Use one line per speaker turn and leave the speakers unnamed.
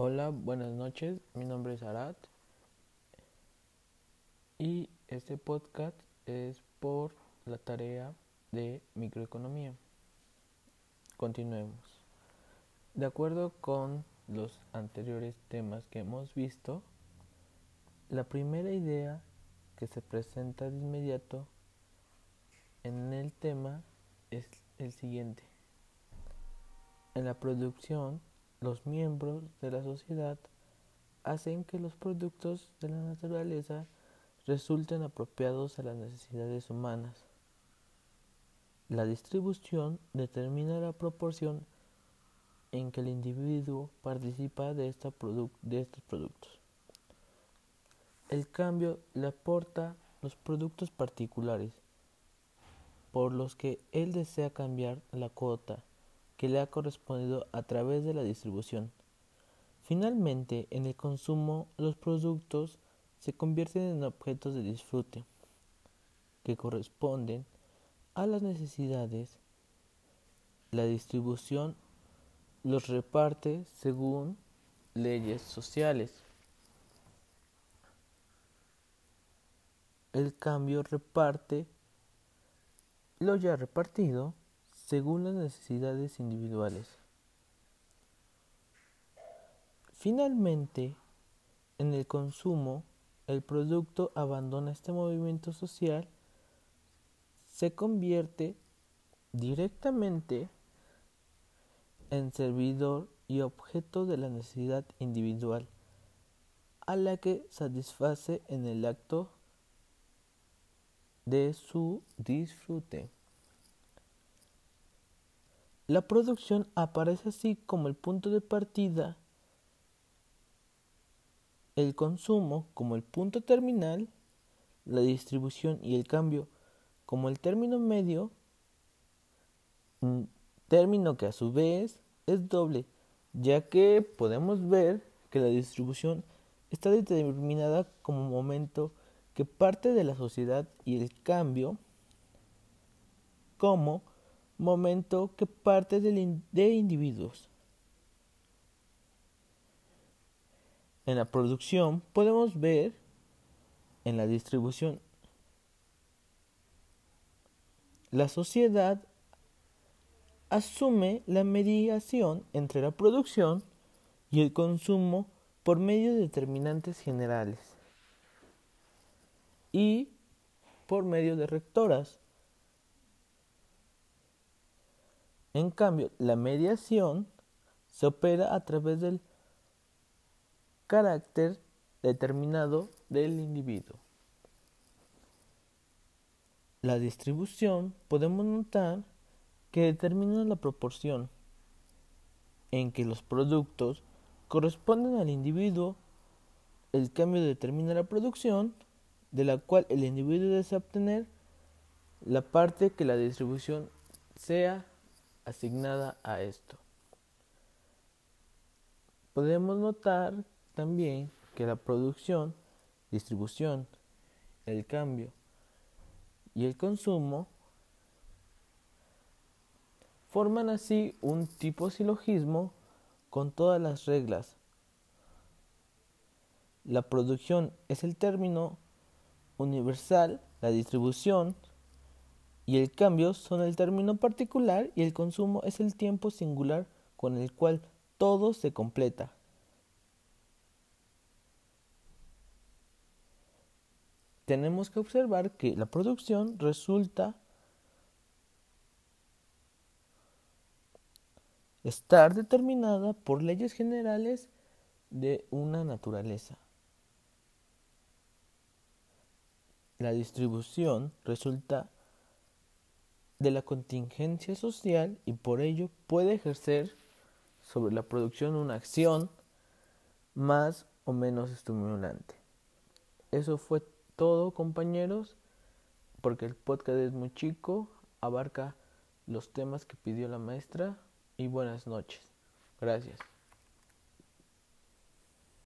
Hola, buenas noches. Mi nombre es Arat y este podcast es por la tarea de microeconomía. Continuemos. De acuerdo con los anteriores temas que hemos visto, la primera idea que se presenta de inmediato en el tema es el siguiente. En la producción, los miembros de la sociedad hacen que los productos de la naturaleza resulten apropiados a las necesidades humanas. La distribución determina la proporción en que el individuo participa de, estos productos. El cambio le aporta los productos particulares por los que él desea cambiar la cuota que le ha correspondido a través de la distribución. Finalmente, en el consumo, los productos se convierten en objetos de disfrute que corresponden a las necesidades. La distribución los reparte según leyes sociales. El cambio reparte lo ya repartido según las necesidades individuales. Finalmente, en el consumo, el producto abandona este movimiento social, se convierte directamente en servidor y objeto de la necesidad individual, a la que satisface en el acto de su disfrute. La producción aparece así como el punto de partida, el consumo como el punto terminal, la distribución y el cambio como el término medio, un término que a su vez es doble, ya que podemos ver que la distribución está determinada como momento que parte de la sociedad y el cambio como momento que parte de individuos. En la producción podemos ver en la distribución. La sociedad asume la mediación entre la producción y el consumo por medio de determinantes generales y por medio de rectoras En cambio, la mediación se opera a través del carácter determinado del individuo. La distribución podemos notar que determina la proporción en que los productos corresponden al individuo, el cambio determina la producción, de la cual el individuo desea obtener la parte que la distribución sea asignada a esto. Podemos notar también que la producción, distribución, el cambio y el consumo forman así un tipo silogismo con todas las reglas. La producción es el término universal, la distribución y el cambio son el término particular y el consumo es el tiempo singular con el cual todo se completa. Tenemos que observar que la producción resulta estar determinada por leyes generales de una naturaleza. La distribución resulta de la contingencia social y por ello puede ejercer sobre la producción una acción más o menos estimulante. Eso fue todo compañeros, porque el podcast es muy chico, abarca los temas que pidió la maestra y buenas noches. Gracias.